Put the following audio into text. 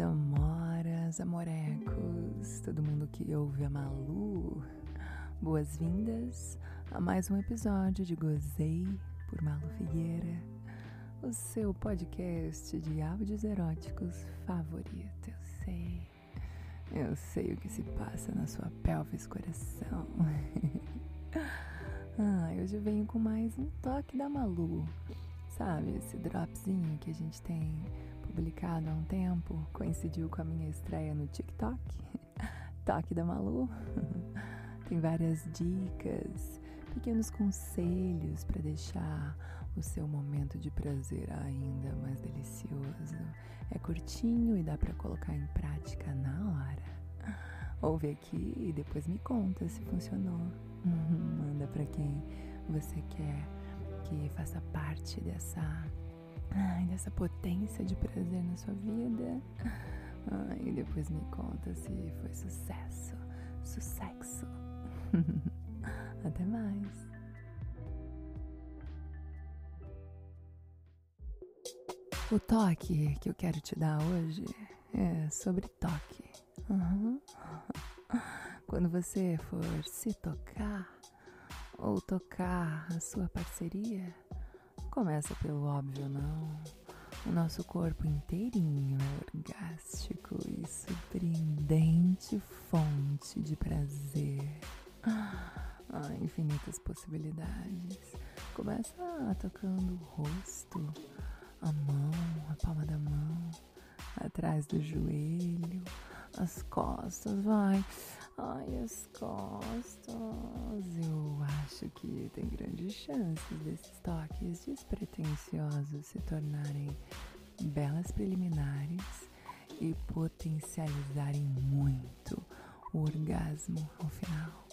Amoras, amorecos, todo mundo que ouve a Malu, boas-vindas a mais um episódio de Gozei por Malu Figueira, o seu podcast de áudios eróticos favorito. Eu sei, eu sei o que se passa na sua pelvis coração. ah, hoje eu venho com mais um toque da Malu, sabe? Esse dropzinho que a gente tem publicado há um tempo, coincidiu com a minha estreia no TikTok, Toque da Malu. Tem várias dicas, pequenos conselhos para deixar o seu momento de prazer ainda mais delicioso. É curtinho e dá para colocar em prática na hora. Ouve aqui e depois me conta se funcionou. Manda para quem você quer que faça parte dessa Ai, dessa potência de prazer na sua vida. Ai, e depois me conta se foi sucesso, sucesso. Até mais. O toque que eu quero te dar hoje é sobre toque. Uhum. Quando você for se tocar ou tocar a sua parceria, começa pelo óbvio, não. O nosso corpo inteirinho é orgástico e surpreendente fonte de prazer. Ah, infinitas possibilidades. Começa tocando o rosto, a mão, a palma da mão, atrás do joelho, as costas, vai. Ai, as costas. Eu que tem grandes chances desses toques despretensiosos se tornarem belas preliminares e potencializarem muito o orgasmo ao final.